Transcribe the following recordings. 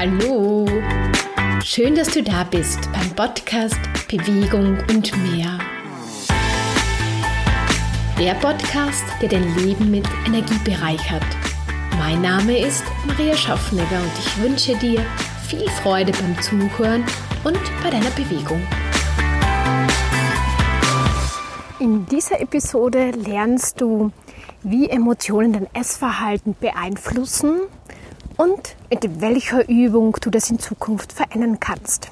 Hallo! Schön, dass du da bist beim Podcast Bewegung und mehr. Der Podcast, der dein Leben mit Energie bereichert. Mein Name ist Maria Schaffnegger und ich wünsche dir viel Freude beim Zuhören und bei deiner Bewegung. In dieser Episode lernst du, wie Emotionen dein Essverhalten beeinflussen und mit welcher Übung du das in Zukunft verändern kannst.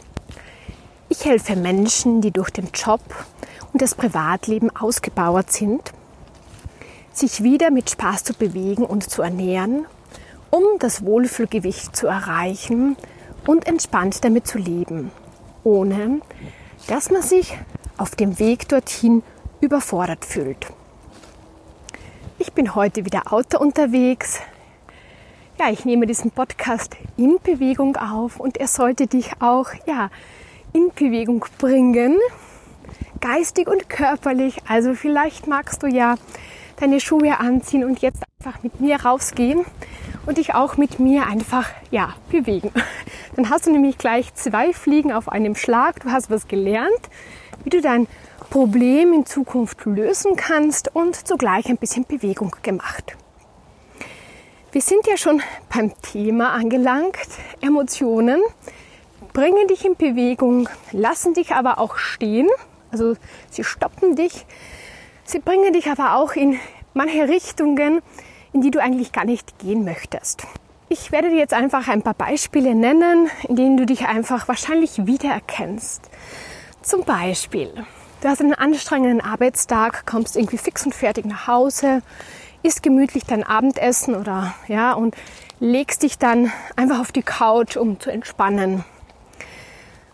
Ich helfe Menschen, die durch den Job und das Privatleben ausgebauert sind, sich wieder mit Spaß zu bewegen und zu ernähren, um das Wohlfühlgewicht zu erreichen und entspannt damit zu leben, ohne dass man sich auf dem Weg dorthin überfordert fühlt. Ich bin heute wieder Auto unterwegs. Ja, ich nehme diesen Podcast in Bewegung auf und er sollte dich auch ja, in Bewegung bringen, geistig und körperlich. Also vielleicht magst du ja deine Schuhe anziehen und jetzt einfach mit mir rausgehen und dich auch mit mir einfach ja, bewegen. Dann hast du nämlich gleich zwei Fliegen auf einem Schlag. Du hast was gelernt, wie du dein Problem in Zukunft lösen kannst und zugleich ein bisschen Bewegung gemacht. Wir sind ja schon beim Thema angelangt. Emotionen bringen dich in Bewegung, lassen dich aber auch stehen. Also sie stoppen dich. Sie bringen dich aber auch in manche Richtungen, in die du eigentlich gar nicht gehen möchtest. Ich werde dir jetzt einfach ein paar Beispiele nennen, in denen du dich einfach wahrscheinlich wiedererkennst. Zum Beispiel, Du hast einen anstrengenden Arbeitstag, kommst irgendwie fix und fertig nach Hause, isst gemütlich dein Abendessen oder ja und legst dich dann einfach auf die Couch, um zu entspannen.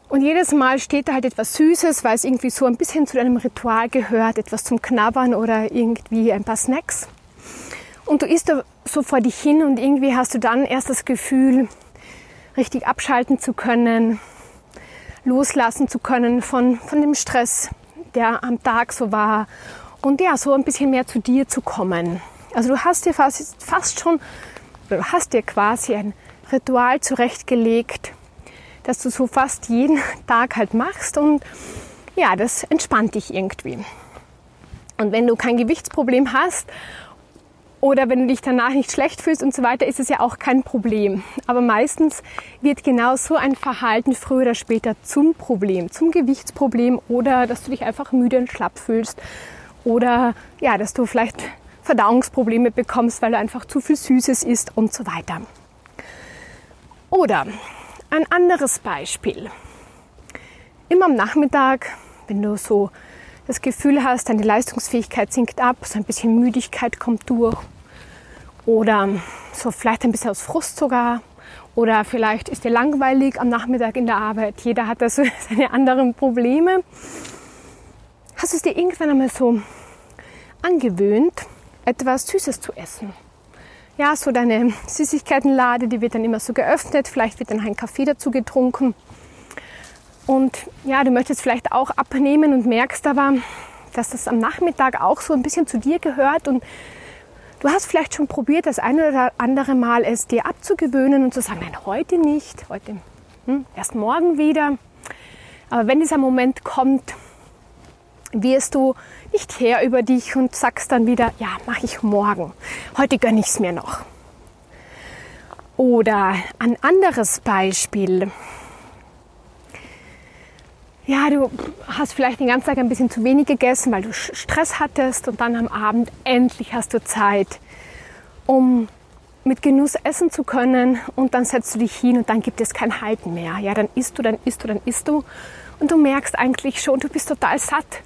Und jedes Mal steht da halt etwas Süßes, weil es irgendwie so ein bisschen zu deinem Ritual gehört, etwas zum Knabbern oder irgendwie ein paar Snacks. Und du isst so vor dich hin und irgendwie hast du dann erst das Gefühl, richtig abschalten zu können, loslassen zu können von, von dem Stress, der am Tag so war und ja, so ein bisschen mehr zu dir zu kommen. Also du hast dir fast, fast schon, du hast dir quasi ein Ritual zurechtgelegt, das du so fast jeden Tag halt machst und ja, das entspannt dich irgendwie. Und wenn du kein Gewichtsproblem hast oder wenn du dich danach nicht schlecht fühlst und so weiter, ist es ja auch kein Problem. Aber meistens wird genau so ein Verhalten früher oder später zum Problem, zum Gewichtsproblem oder dass du dich einfach müde und schlapp fühlst oder ja, dass du vielleicht Verdauungsprobleme bekommst, weil du einfach zu viel Süßes isst und so weiter. Oder ein anderes Beispiel. Immer am Nachmittag, wenn du so das Gefühl hast, deine Leistungsfähigkeit sinkt ab, so ein bisschen Müdigkeit kommt durch oder so vielleicht ein bisschen aus Frust sogar oder vielleicht ist dir langweilig am Nachmittag in der Arbeit. Jeder hat da so seine anderen Probleme. Hast du es dir irgendwann einmal so angewöhnt, etwas Süßes zu essen? Ja, so deine Süßigkeitenlade, die wird dann immer so geöffnet. Vielleicht wird dann ein Kaffee dazu getrunken. Und ja, du möchtest vielleicht auch abnehmen und merkst aber, dass das am Nachmittag auch so ein bisschen zu dir gehört und du hast vielleicht schon probiert, das eine oder andere Mal es dir abzugewöhnen und zu sagen, nein, heute nicht, heute hm, erst morgen wieder. Aber wenn dieser Moment kommt, wirst du nicht her über dich und sagst dann wieder, ja, mache ich morgen. Heute gönne ich es mir noch. Oder ein anderes Beispiel ja, du hast vielleicht den ganzen Tag ein bisschen zu wenig gegessen, weil du Stress hattest und dann am Abend endlich hast du Zeit, um mit Genuss essen zu können und dann setzt du dich hin und dann gibt es kein Halten mehr. Ja, dann isst du, dann isst du, dann isst du und du merkst eigentlich schon, du bist total satt.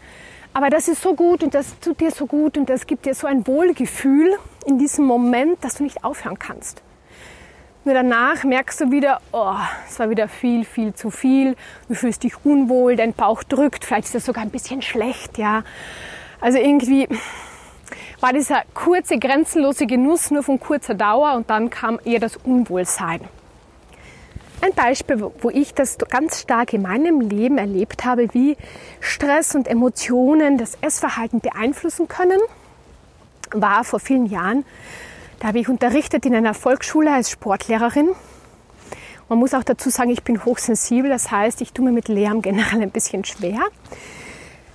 Aber das ist so gut und das tut dir so gut und das gibt dir so ein Wohlgefühl in diesem Moment, dass du nicht aufhören kannst. Nur danach merkst du wieder, oh, es war wieder viel, viel zu viel. Du fühlst dich unwohl, dein Bauch drückt, vielleicht ist das sogar ein bisschen schlecht, ja. Also irgendwie war dieser kurze, grenzenlose Genuss nur von kurzer Dauer und dann kam eher das Unwohlsein. Ein Beispiel, wo ich das ganz stark in meinem Leben erlebt habe, wie Stress und Emotionen das Essverhalten beeinflussen können, war vor vielen Jahren da habe ich unterrichtet in einer Volksschule als Sportlehrerin. Man muss auch dazu sagen, ich bin hochsensibel, das heißt, ich tue mir mit Lärm generell ein bisschen schwer.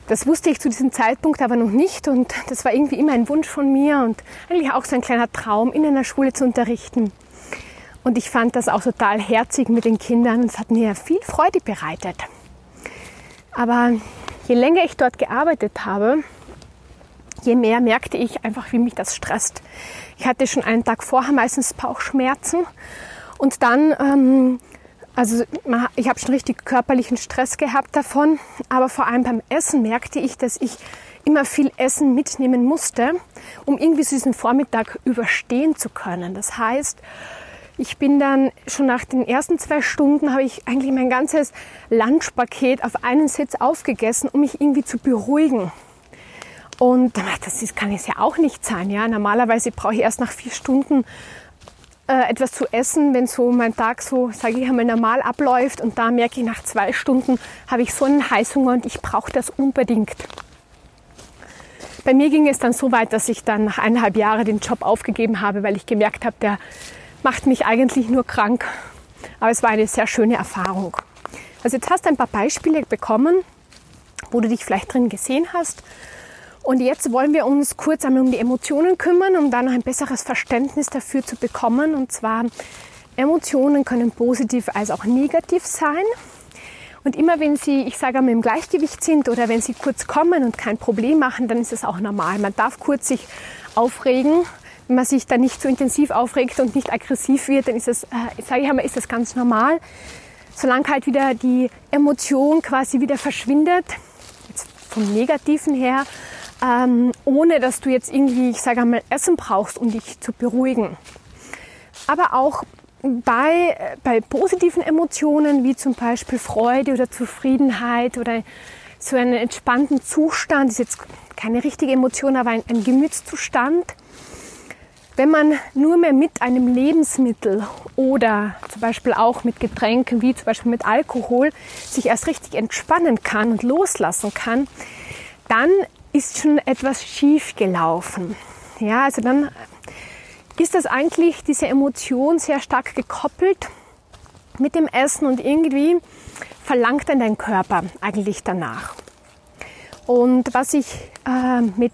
Das wusste ich zu diesem Zeitpunkt aber noch nicht und das war irgendwie immer ein Wunsch von mir und eigentlich auch so ein kleiner Traum, in einer Schule zu unterrichten. Und ich fand das auch total herzig mit den Kindern. Es hat mir viel Freude bereitet. Aber je länger ich dort gearbeitet habe, je mehr merkte ich einfach, wie mich das stresst. Ich hatte schon einen Tag vorher meistens Bauchschmerzen und dann, ähm, also ich habe schon richtig körperlichen Stress gehabt davon, aber vor allem beim Essen merkte ich, dass ich immer viel Essen mitnehmen musste, um irgendwie so diesen Vormittag überstehen zu können. Das heißt, ich bin dann schon nach den ersten zwei Stunden habe ich eigentlich mein ganzes Lunchpaket auf einen Sitz aufgegessen, um mich irgendwie zu beruhigen. Und das ist, kann es ja auch nicht sein. Ja? Normalerweise brauche ich erst nach vier Stunden äh, etwas zu essen, wenn so mein Tag so, sage ich einmal, normal abläuft. Und da merke ich, nach zwei Stunden habe ich so einen Heißhunger und ich brauche das unbedingt. Bei mir ging es dann so weit, dass ich dann nach eineinhalb Jahren den Job aufgegeben habe, weil ich gemerkt habe, der macht mich eigentlich nur krank. Aber es war eine sehr schöne Erfahrung. Also jetzt hast du ein paar Beispiele bekommen, wo du dich vielleicht drin gesehen hast. Und jetzt wollen wir uns kurz einmal um die Emotionen kümmern, um da noch ein besseres Verständnis dafür zu bekommen. Und zwar, Emotionen können positiv als auch negativ sein. Und immer wenn sie, ich sage einmal, im Gleichgewicht sind oder wenn sie kurz kommen und kein Problem machen, dann ist es auch normal. Man darf kurz sich aufregen, man sich da nicht so intensiv aufregt und nicht aggressiv wird, dann ist es, äh, sage ich einmal, ist das ganz normal. Solange halt wieder die Emotion quasi wieder verschwindet, jetzt vom Negativen her, ähm, ohne dass du jetzt irgendwie, ich sage einmal, Essen brauchst, um dich zu beruhigen. Aber auch bei, äh, bei positiven Emotionen, wie zum Beispiel Freude oder Zufriedenheit oder so einen entspannten Zustand, ist jetzt keine richtige Emotion, aber ein, ein Gemütszustand, wenn man nur mehr mit einem Lebensmittel oder zum Beispiel auch mit Getränken wie zum Beispiel mit Alkohol sich erst richtig entspannen kann und loslassen kann, dann ist schon etwas schief gelaufen. Ja, also dann ist das eigentlich diese Emotion sehr stark gekoppelt mit dem Essen und irgendwie verlangt dann dein Körper eigentlich danach. Und was ich äh, mit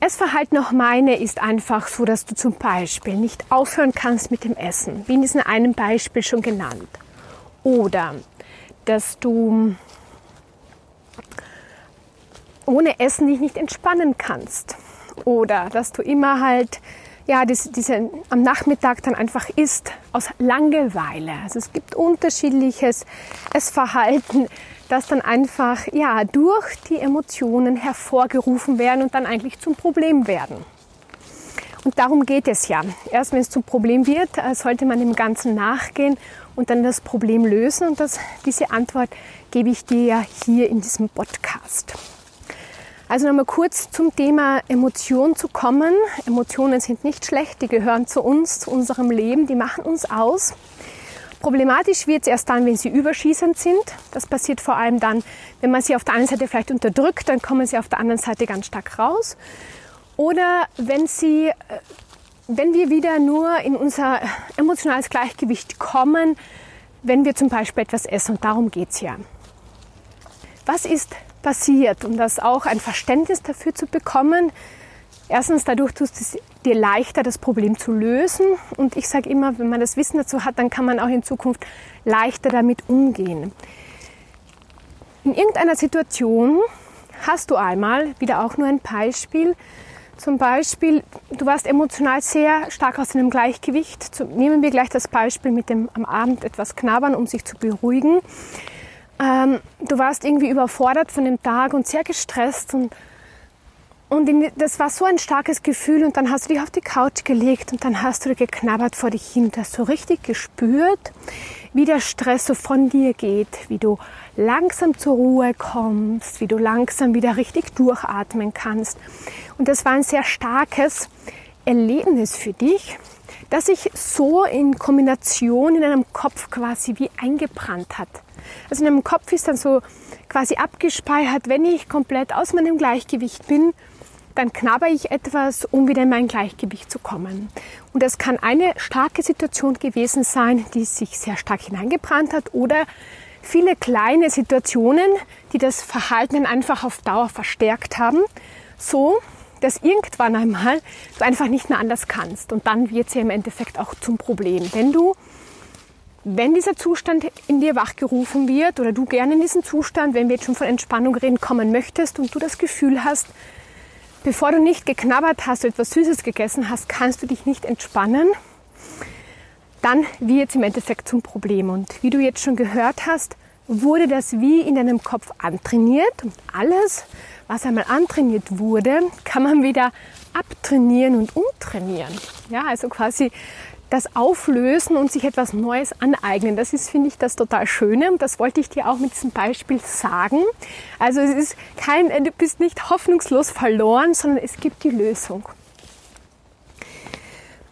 Essverhalten noch meine ist einfach so, dass du zum Beispiel nicht aufhören kannst mit dem Essen, wie in diesem einen Beispiel schon genannt. Oder dass du ohne Essen dich nicht entspannen kannst. Oder dass du immer halt ja, diese, diese, am Nachmittag dann einfach isst aus Langeweile. Also es gibt unterschiedliches Essverhalten, das dann einfach ja, durch die Emotionen hervorgerufen werden und dann eigentlich zum Problem werden. Und darum geht es ja. Erst wenn es zum Problem wird, äh, sollte man dem Ganzen nachgehen und dann das Problem lösen. Und das, diese Antwort gebe ich dir ja hier in diesem Podcast. Also nochmal kurz zum Thema Emotionen zu kommen. Emotionen sind nicht schlecht, die gehören zu uns, zu unserem Leben, die machen uns aus. Problematisch wird es erst dann, wenn sie überschießend sind. Das passiert vor allem dann, wenn man sie auf der einen Seite vielleicht unterdrückt, dann kommen sie auf der anderen Seite ganz stark raus. Oder wenn sie, äh, wenn wir wieder nur in unser emotionales Gleichgewicht kommen, wenn wir zum Beispiel etwas essen. Und darum geht es ja. Was ist passiert, um das auch ein Verständnis dafür zu bekommen? Erstens, dadurch tust es dir leichter, das Problem zu lösen. Und ich sage immer, wenn man das Wissen dazu hat, dann kann man auch in Zukunft leichter damit umgehen. In irgendeiner Situation hast du einmal, wieder auch nur ein Beispiel, zum Beispiel, du warst emotional sehr stark aus einem Gleichgewicht. Nehmen wir gleich das Beispiel mit dem am Abend etwas knabbern, um sich zu beruhigen. Ähm, du warst irgendwie überfordert von dem Tag und sehr gestresst und und das war so ein starkes Gefühl und dann hast du dich auf die Couch gelegt und dann hast du geknabbert vor dich hin und hast so richtig gespürt, wie der Stress so von dir geht, wie du langsam zur Ruhe kommst, wie du langsam wieder richtig durchatmen kannst. Und das war ein sehr starkes Erlebnis für dich, das sich so in Kombination in einem Kopf quasi wie eingebrannt hat. Also in einem Kopf ist dann so quasi abgespeichert, wenn ich komplett aus meinem Gleichgewicht bin, dann knabber ich etwas, um wieder in mein Gleichgewicht zu kommen. Und das kann eine starke Situation gewesen sein, die sich sehr stark hineingebrannt hat oder viele kleine Situationen, die das Verhalten einfach auf Dauer verstärkt haben, so dass irgendwann einmal du einfach nicht mehr anders kannst. Und dann wird es ja im Endeffekt auch zum Problem. Wenn du, wenn dieser Zustand in dir wachgerufen wird oder du gerne in diesen Zustand, wenn wir jetzt schon von Entspannung reden, kommen möchtest und du das Gefühl hast, bevor du nicht geknabbert hast oder etwas Süßes gegessen hast, kannst du dich nicht entspannen, dann wird es im Endeffekt zum Problem. Und wie du jetzt schon gehört hast, wurde das wie in deinem Kopf antrainiert und alles, was einmal antrainiert wurde, kann man wieder abtrainieren und umtrainieren. Ja, also quasi das Auflösen und sich etwas Neues aneignen. Das ist, finde ich, das total Schöne und das wollte ich dir auch mit diesem Beispiel sagen. Also es ist kein, du bist nicht hoffnungslos verloren, sondern es gibt die Lösung.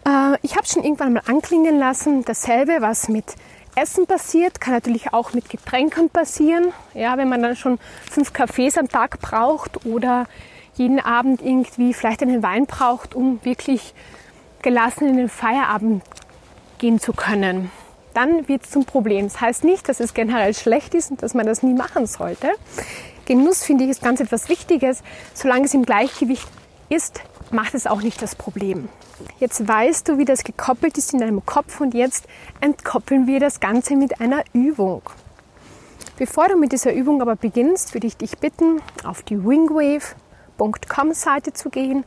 Äh, ich habe schon irgendwann mal anklingen lassen, dasselbe, was mit Essen passiert, kann natürlich auch mit Getränken passieren. Ja, wenn man dann schon fünf Kaffees am Tag braucht oder jeden Abend irgendwie vielleicht einen Wein braucht, um wirklich gelassen in den Feierabend gehen zu können, dann wird es zum Problem. Das heißt nicht, dass es generell schlecht ist und dass man das nie machen sollte. Genuss finde ich ist ganz etwas Wichtiges. Solange es im Gleichgewicht ist, macht es auch nicht das Problem. Jetzt weißt du, wie das gekoppelt ist in deinem Kopf und jetzt entkoppeln wir das Ganze mit einer Übung. Bevor du mit dieser Übung aber beginnst, würde ich dich bitten, auf die wingwave.com Seite zu gehen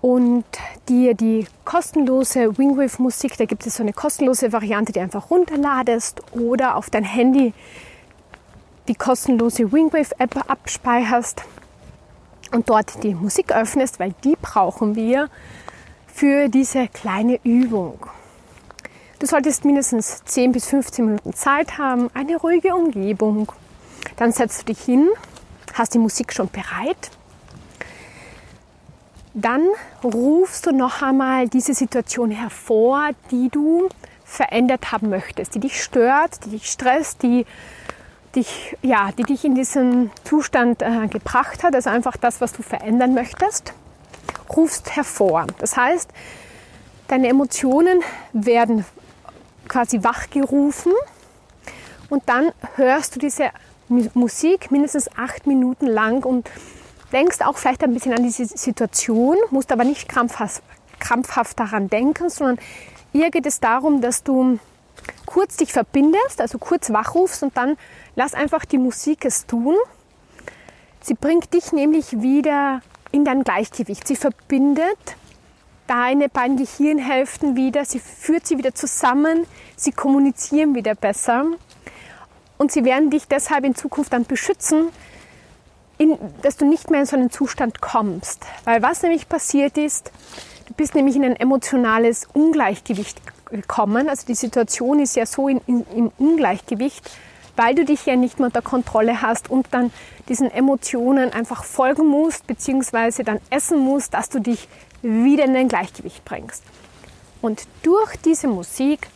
und dir die kostenlose Wingwave Musik, da gibt es so eine kostenlose Variante, die einfach runterladest oder auf dein Handy die kostenlose Wingwave App abspeicherst und dort die Musik öffnest, weil die brauchen wir für diese kleine Übung. Du solltest mindestens 10 bis 15 Minuten Zeit haben, eine ruhige Umgebung. Dann setzt du dich hin, hast die Musik schon bereit. Dann rufst du noch einmal diese Situation hervor, die du verändert haben möchtest, die dich stört, die dich stresst, die dich, ja, die dich in diesen Zustand äh, gebracht hat, also einfach das, was du verändern möchtest, rufst hervor. Das heißt, deine Emotionen werden quasi wachgerufen und dann hörst du diese Musik mindestens acht Minuten lang und denkst auch vielleicht ein bisschen an diese Situation, musst aber nicht krampfhaft, krampfhaft daran denken, sondern ihr geht es darum, dass du kurz dich verbindest, also kurz wachrufst und dann lass einfach die Musik es tun. Sie bringt dich nämlich wieder in dein Gleichgewicht. Sie verbindet deine beiden Gehirnhälften wieder, sie führt sie wieder zusammen, sie kommunizieren wieder besser und sie werden dich deshalb in Zukunft dann beschützen, in, dass du nicht mehr in so einen Zustand kommst. Weil was nämlich passiert ist, du bist nämlich in ein emotionales Ungleichgewicht gekommen. Also die Situation ist ja so in, in, im Ungleichgewicht, weil du dich ja nicht mehr unter Kontrolle hast und dann diesen Emotionen einfach folgen musst, beziehungsweise dann essen musst, dass du dich wieder in ein Gleichgewicht bringst. Und durch diese Musik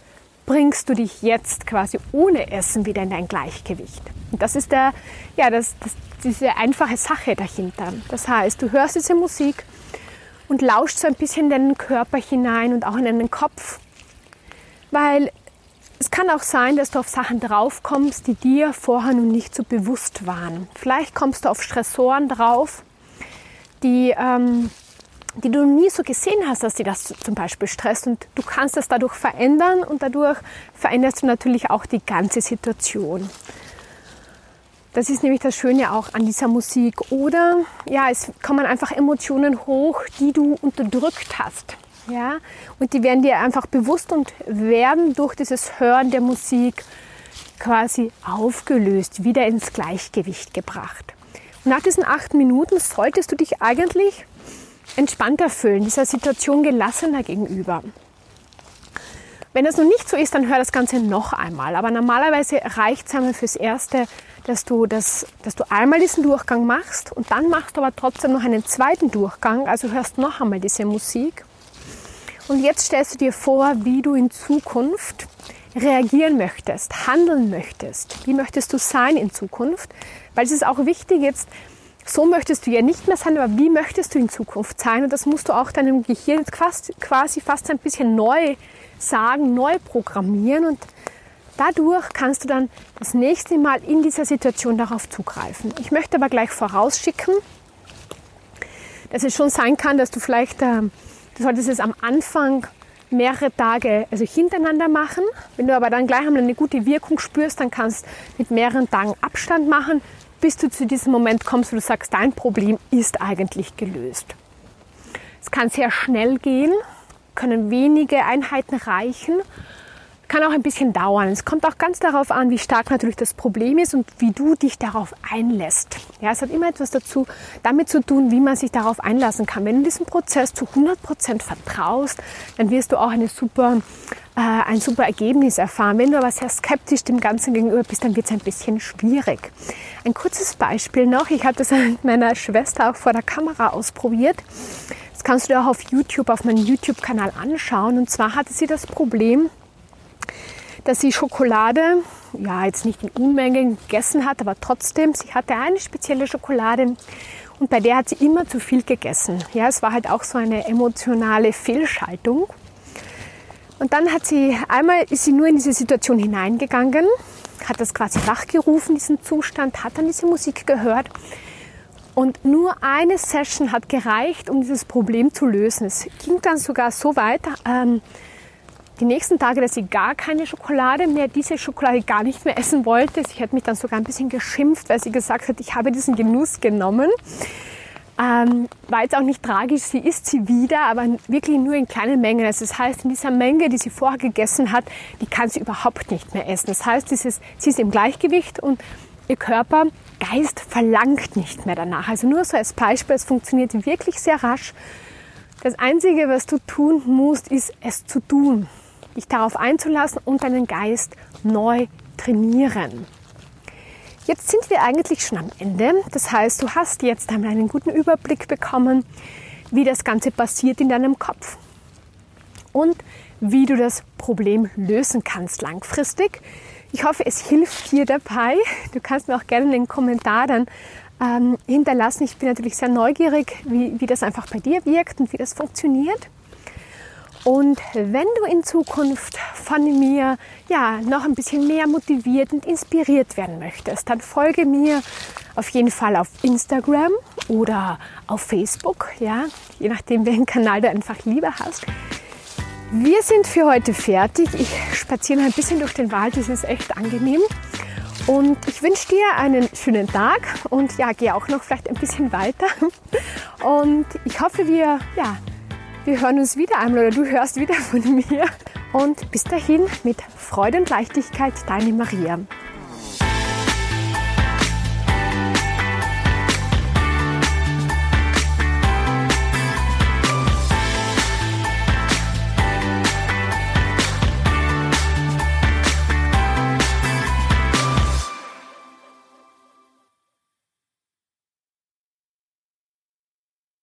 bringst du dich jetzt quasi ohne Essen wieder in dein Gleichgewicht. Und das ist der, ja, das, das, diese einfache Sache dahinter. Das heißt, du hörst diese Musik und lauscht so ein bisschen in deinen Körper hinein und auch in deinen Kopf weil es kann auch sein, dass du auf Sachen draufkommst, die dir vorher noch nicht so bewusst waren. Vielleicht kommst du auf Stressoren drauf, die, ähm, die du nie so gesehen hast, dass die das zum Beispiel stresst. Und du kannst das dadurch verändern und dadurch veränderst du natürlich auch die ganze Situation. Das ist nämlich das Schöne auch an dieser Musik. Oder ja, es kommen einfach Emotionen hoch, die du unterdrückt hast. Ja? Und die werden dir einfach bewusst und werden durch dieses Hören der Musik quasi aufgelöst, wieder ins Gleichgewicht gebracht. Und nach diesen acht Minuten solltest du dich eigentlich entspannter fühlen, dieser Situation gelassener gegenüber. Wenn das noch nicht so ist, dann hör das Ganze noch einmal. Aber normalerweise reicht es einmal fürs Erste, dass du, das, dass du einmal diesen Durchgang machst und dann machst du aber trotzdem noch einen zweiten Durchgang, also hörst noch einmal diese Musik und jetzt stellst du dir vor, wie du in Zukunft reagieren möchtest, handeln möchtest. Wie möchtest du sein in Zukunft? Weil es ist auch wichtig jetzt, so möchtest du ja nicht mehr sein, aber wie möchtest du in Zukunft sein? Und das musst du auch deinem Gehirn quasi fast ein bisschen neu sagen, neu programmieren und dadurch kannst du dann das nächste Mal in dieser Situation darauf zugreifen. Ich möchte aber gleich vorausschicken, dass es schon sein kann, dass du vielleicht, äh, du solltest es am Anfang mehrere Tage also hintereinander machen. Wenn du aber dann gleich einmal eine gute Wirkung spürst, dann kannst du mit mehreren Tagen Abstand machen, bis du zu diesem Moment kommst, wo du sagst, dein Problem ist eigentlich gelöst. Es kann sehr schnell gehen, können wenige Einheiten reichen kann auch ein bisschen dauern. Es kommt auch ganz darauf an, wie stark natürlich das Problem ist und wie du dich darauf einlässt. Ja, es hat immer etwas dazu, damit zu tun, wie man sich darauf einlassen kann. Wenn du diesem Prozess zu 100 Prozent vertraust, dann wirst du auch eine super, äh, ein super Ergebnis erfahren. Wenn du aber sehr skeptisch dem Ganzen gegenüber bist, dann wird es ein bisschen schwierig. Ein kurzes Beispiel noch. Ich habe das mit meiner Schwester auch vor der Kamera ausprobiert. Das kannst du dir auch auf YouTube, auf meinem YouTube-Kanal anschauen. Und zwar hatte sie das Problem, dass sie Schokolade, ja, jetzt nicht in Unmengen gegessen hat, aber trotzdem, sie hatte eine spezielle Schokolade und bei der hat sie immer zu viel gegessen. Ja, es war halt auch so eine emotionale Fehlschaltung. Und dann hat sie, einmal ist sie nur in diese Situation hineingegangen, hat das quasi wachgerufen, diesen Zustand, hat dann diese Musik gehört. Und nur eine Session hat gereicht, um dieses Problem zu lösen. Es ging dann sogar so weit, ähm, die nächsten Tage, dass sie gar keine Schokolade mehr, diese Schokolade gar nicht mehr essen wollte. Sie hat mich dann sogar ein bisschen geschimpft, weil sie gesagt hat, ich habe diesen Genuss genommen. Ähm, war jetzt auch nicht tragisch, sie isst sie wieder, aber wirklich nur in kleinen Mengen. Also das heißt, in dieser Menge, die sie vorher gegessen hat, die kann sie überhaupt nicht mehr essen. Das heißt, dieses, sie ist im Gleichgewicht und ihr Körper, Geist verlangt nicht mehr danach. Also nur so als Beispiel, es funktioniert wirklich sehr rasch. Das Einzige, was du tun musst, ist es zu tun dich darauf einzulassen und deinen Geist neu trainieren. Jetzt sind wir eigentlich schon am Ende. Das heißt, du hast jetzt einmal einen guten Überblick bekommen, wie das Ganze passiert in deinem Kopf und wie du das Problem lösen kannst langfristig. Ich hoffe, es hilft dir dabei. Du kannst mir auch gerne einen Kommentar dann ähm, hinterlassen. Ich bin natürlich sehr neugierig, wie, wie das einfach bei dir wirkt und wie das funktioniert. Und wenn du in Zukunft von mir ja noch ein bisschen mehr motiviert und inspiriert werden möchtest, dann folge mir auf jeden Fall auf Instagram oder auf Facebook, ja, je nachdem, welchen Kanal du einfach lieber hast. Wir sind für heute fertig. Ich spaziere ein bisschen durch den Wald, das ist echt angenehm. Und ich wünsche dir einen schönen Tag und ja, gehe auch noch vielleicht ein bisschen weiter. Und ich hoffe, wir ja, wir hören uns wieder einmal oder du hörst wieder von mir. Und bis dahin mit Freude und Leichtigkeit, deine Maria.